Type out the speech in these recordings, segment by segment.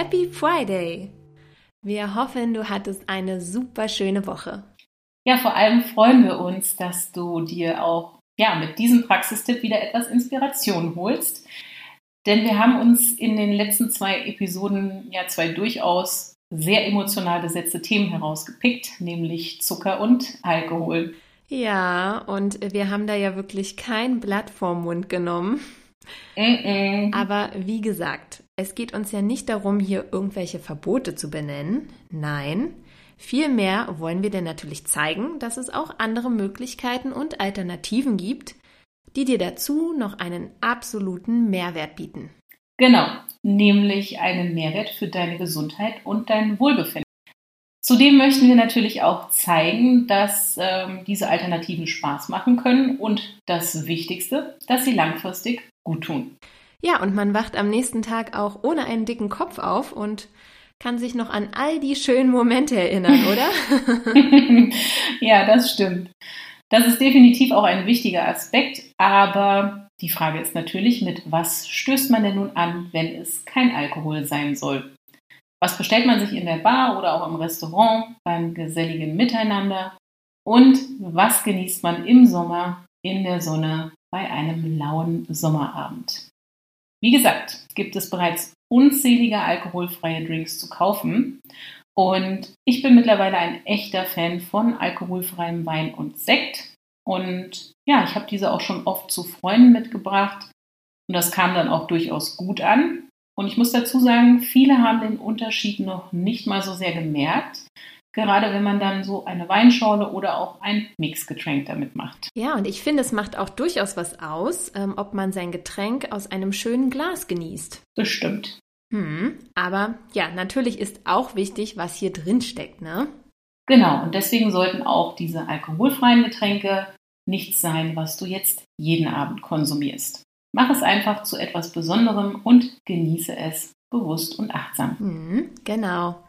Happy Friday! Wir hoffen, du hattest eine super schöne Woche. Ja, vor allem freuen wir uns, dass du dir auch ja, mit diesem Praxistipp wieder etwas Inspiration holst. Denn wir haben uns in den letzten zwei Episoden ja zwei durchaus sehr emotional besetzte Themen herausgepickt, nämlich Zucker und Alkohol. Ja, und wir haben da ja wirklich kein Blatt vorm Mund genommen. Mm -mm. Aber wie gesagt, es geht uns ja nicht darum, hier irgendwelche Verbote zu benennen. Nein, vielmehr wollen wir dir natürlich zeigen, dass es auch andere Möglichkeiten und Alternativen gibt, die dir dazu noch einen absoluten Mehrwert bieten. Genau, nämlich einen Mehrwert für deine Gesundheit und dein Wohlbefinden. Zudem möchten wir natürlich auch zeigen, dass ähm, diese Alternativen Spaß machen können und das Wichtigste, dass sie langfristig gut tun. Ja, und man wacht am nächsten Tag auch ohne einen dicken Kopf auf und kann sich noch an all die schönen Momente erinnern, oder? ja, das stimmt. Das ist definitiv auch ein wichtiger Aspekt, aber die Frage ist natürlich, mit was stößt man denn nun an, wenn es kein Alkohol sein soll? Was bestellt man sich in der Bar oder auch im Restaurant beim geselligen Miteinander? Und was genießt man im Sommer in der Sonne bei einem lauen Sommerabend? Wie gesagt, gibt es bereits unzählige alkoholfreie Drinks zu kaufen. Und ich bin mittlerweile ein echter Fan von alkoholfreiem Wein und Sekt. Und ja, ich habe diese auch schon oft zu Freunden mitgebracht. Und das kam dann auch durchaus gut an. Und ich muss dazu sagen, viele haben den Unterschied noch nicht mal so sehr gemerkt. Gerade wenn man dann so eine Weinschorle oder auch ein Mixgetränk damit macht. Ja, und ich finde, es macht auch durchaus was aus, ähm, ob man sein Getränk aus einem schönen Glas genießt. Bestimmt. Hm, aber ja, natürlich ist auch wichtig, was hier drin steckt, ne? Genau, und deswegen sollten auch diese alkoholfreien Getränke nichts sein, was du jetzt jeden Abend konsumierst. Mach es einfach zu etwas Besonderem und genieße es bewusst und achtsam. Mhm, genau.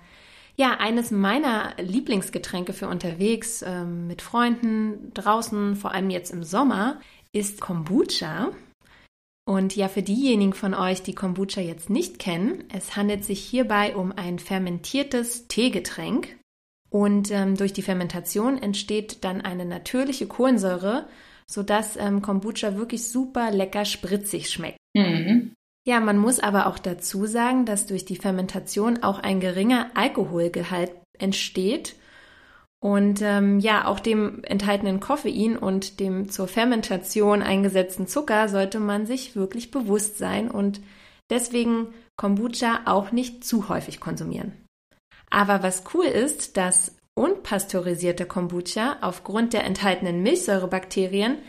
Ja, eines meiner Lieblingsgetränke für unterwegs ähm, mit Freunden draußen, vor allem jetzt im Sommer, ist Kombucha. Und ja, für diejenigen von euch, die Kombucha jetzt nicht kennen, es handelt sich hierbei um ein fermentiertes Teegetränk. Und ähm, durch die Fermentation entsteht dann eine natürliche Kohlensäure, sodass ähm, Kombucha wirklich super lecker spritzig schmeckt. Mhm. Ja, man muss aber auch dazu sagen, dass durch die Fermentation auch ein geringer Alkoholgehalt entsteht. Und ähm, ja, auch dem enthaltenen Koffein und dem zur Fermentation eingesetzten Zucker sollte man sich wirklich bewusst sein und deswegen Kombucha auch nicht zu häufig konsumieren. Aber was cool ist, dass unpasteurisierte Kombucha aufgrund der enthaltenen Milchsäurebakterien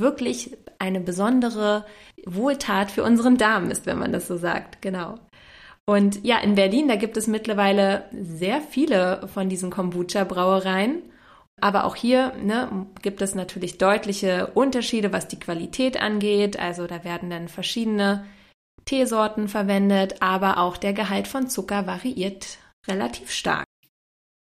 wirklich eine besondere Wohltat für unseren Darm ist, wenn man das so sagt. Genau. Und ja, in Berlin, da gibt es mittlerweile sehr viele von diesen Kombucha-Brauereien. Aber auch hier ne, gibt es natürlich deutliche Unterschiede, was die Qualität angeht. Also da werden dann verschiedene Teesorten verwendet, aber auch der Gehalt von Zucker variiert relativ stark.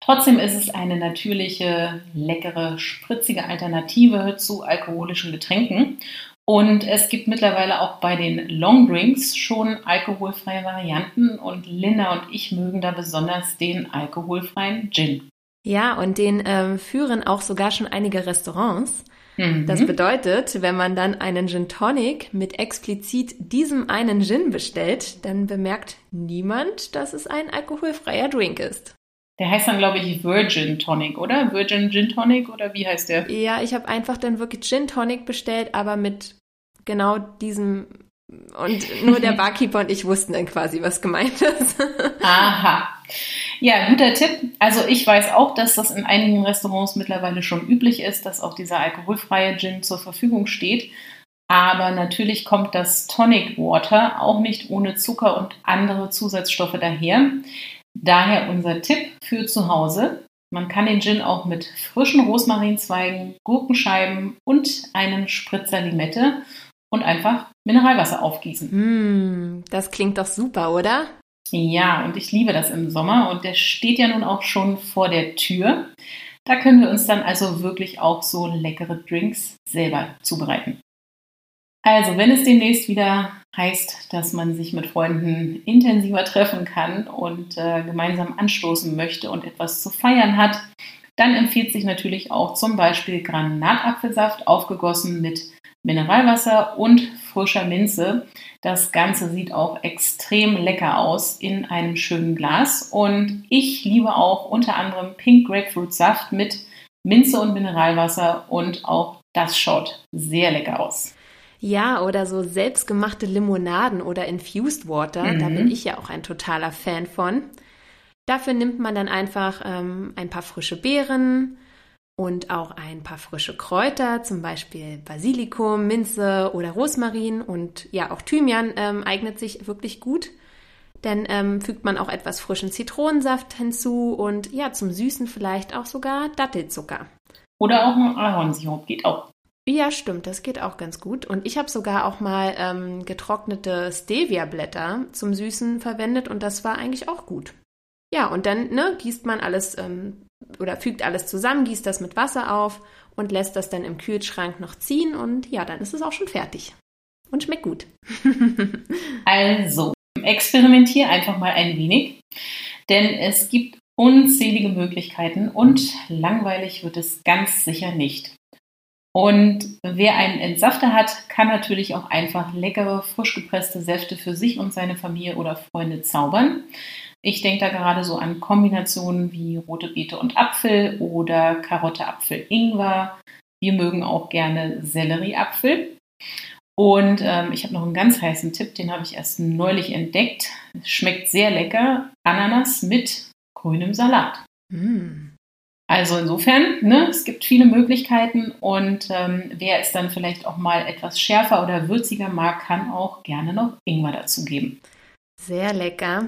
Trotzdem ist es eine natürliche, leckere, spritzige Alternative zu alkoholischen Getränken. Und es gibt mittlerweile auch bei den Long Drinks schon alkoholfreie Varianten und Linda und ich mögen da besonders den alkoholfreien Gin. Ja, und den äh, führen auch sogar schon einige Restaurants. Mhm. Das bedeutet, wenn man dann einen Gin Tonic mit explizit diesem einen Gin bestellt, dann bemerkt niemand, dass es ein alkoholfreier Drink ist. Der heißt dann, glaube ich, Virgin Tonic, oder? Virgin Gin Tonic oder wie heißt der? Ja, ich habe einfach dann wirklich Gin Tonic bestellt, aber mit genau diesem und nur der Barkeeper und ich wussten dann quasi, was gemeint ist. Aha. Ja, guter Tipp. Also ich weiß auch, dass das in einigen Restaurants mittlerweile schon üblich ist, dass auch dieser alkoholfreie Gin zur Verfügung steht. Aber natürlich kommt das Tonic Water auch nicht ohne Zucker und andere Zusatzstoffe daher. Daher unser Tipp für zu Hause. Man kann den Gin auch mit frischen Rosmarinzweigen, Gurkenscheiben und einem Spritzer Limette und einfach Mineralwasser aufgießen. Mm, das klingt doch super, oder? Ja, und ich liebe das im Sommer und der steht ja nun auch schon vor der Tür. Da können wir uns dann also wirklich auch so leckere Drinks selber zubereiten. Also, wenn es demnächst wieder heißt, dass man sich mit Freunden intensiver treffen kann und äh, gemeinsam anstoßen möchte und etwas zu feiern hat, dann empfiehlt sich natürlich auch zum Beispiel Granatapfelsaft aufgegossen mit Mineralwasser und frischer Minze. Das Ganze sieht auch extrem lecker aus in einem schönen Glas. Und ich liebe auch unter anderem Pink Grapefruit Saft mit Minze und Mineralwasser und auch das schaut sehr lecker aus. Ja, oder so selbstgemachte Limonaden oder Infused Water, mhm. da bin ich ja auch ein totaler Fan von. Dafür nimmt man dann einfach ähm, ein paar frische Beeren, und auch ein paar frische Kräuter, zum Beispiel Basilikum, Minze oder Rosmarin und ja, auch Thymian ähm, eignet sich wirklich gut. Denn ähm, fügt man auch etwas frischen Zitronensaft hinzu und ja, zum Süßen vielleicht auch sogar Dattelzucker. Oder auch ein Ahornsirup geht auch. Ja, stimmt, das geht auch ganz gut. Und ich habe sogar auch mal ähm, getrocknete Stevia-Blätter zum Süßen verwendet und das war eigentlich auch gut. Ja, und dann ne, gießt man alles ähm, oder fügt alles zusammen, gießt das mit Wasser auf und lässt das dann im Kühlschrank noch ziehen und ja, dann ist es auch schon fertig. Und schmeckt gut. also, experimentiere einfach mal ein wenig, denn es gibt unzählige Möglichkeiten und langweilig wird es ganz sicher nicht. Und wer einen Entsafter hat, kann natürlich auch einfach leckere, frisch gepresste Säfte für sich und seine Familie oder Freunde zaubern. Ich denke da gerade so an Kombinationen wie rote Beete und Apfel oder Karotte, Apfel, Ingwer. Wir mögen auch gerne Sellerieapfel. Und ähm, ich habe noch einen ganz heißen Tipp, den habe ich erst neulich entdeckt. Schmeckt sehr lecker. Ananas mit grünem Salat. Mm. Also insofern, ne, es gibt viele Möglichkeiten und ähm, wer es dann vielleicht auch mal etwas schärfer oder würziger mag, kann auch gerne noch Ingwer dazugeben. Sehr lecker.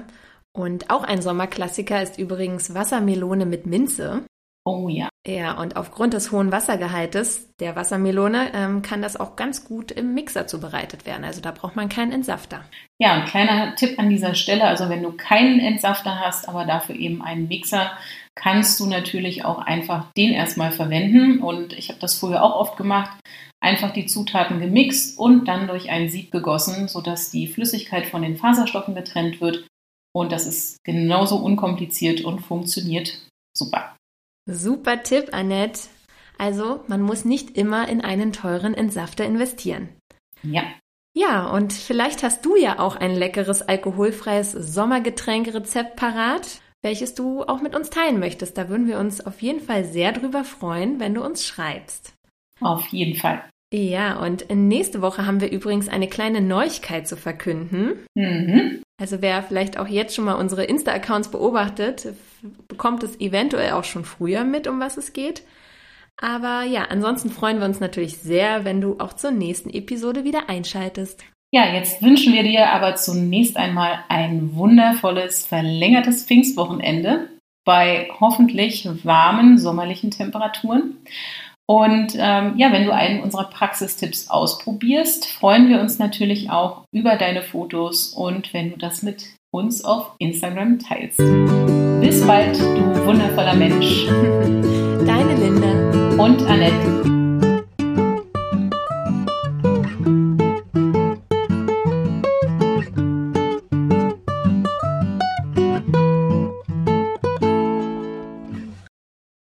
Und auch ein Sommerklassiker ist übrigens Wassermelone mit Minze. Oh ja. Ja, und aufgrund des hohen Wassergehaltes der Wassermelone ähm, kann das auch ganz gut im Mixer zubereitet werden. Also da braucht man keinen Entsafter. Ja, ein kleiner Tipp an dieser Stelle. Also wenn du keinen Entsafter hast, aber dafür eben einen Mixer, kannst du natürlich auch einfach den erstmal verwenden. Und ich habe das früher auch oft gemacht. Einfach die Zutaten gemixt und dann durch ein Sieb gegossen, sodass die Flüssigkeit von den Faserstoffen getrennt wird und das ist genauso unkompliziert und funktioniert super. Super Tipp, Annette. Also, man muss nicht immer in einen teuren Entsafter investieren. Ja. Ja, und vielleicht hast du ja auch ein leckeres alkoholfreies Sommergetränkrezept parat, welches du auch mit uns teilen möchtest. Da würden wir uns auf jeden Fall sehr drüber freuen, wenn du uns schreibst. Auf jeden Fall. Ja, und nächste Woche haben wir übrigens eine kleine Neuigkeit zu verkünden. Mhm. Also wer vielleicht auch jetzt schon mal unsere Insta-Accounts beobachtet, bekommt es eventuell auch schon früher mit, um was es geht. Aber ja, ansonsten freuen wir uns natürlich sehr, wenn du auch zur nächsten Episode wieder einschaltest. Ja, jetzt wünschen wir dir aber zunächst einmal ein wundervolles, verlängertes Pfingstwochenende bei hoffentlich warmen sommerlichen Temperaturen. Und ähm, ja, wenn du einen unserer Praxistipps ausprobierst, freuen wir uns natürlich auch über deine Fotos und wenn du das mit uns auf Instagram teilst. Bis bald, du wundervoller Mensch. Deine Linda und Annette.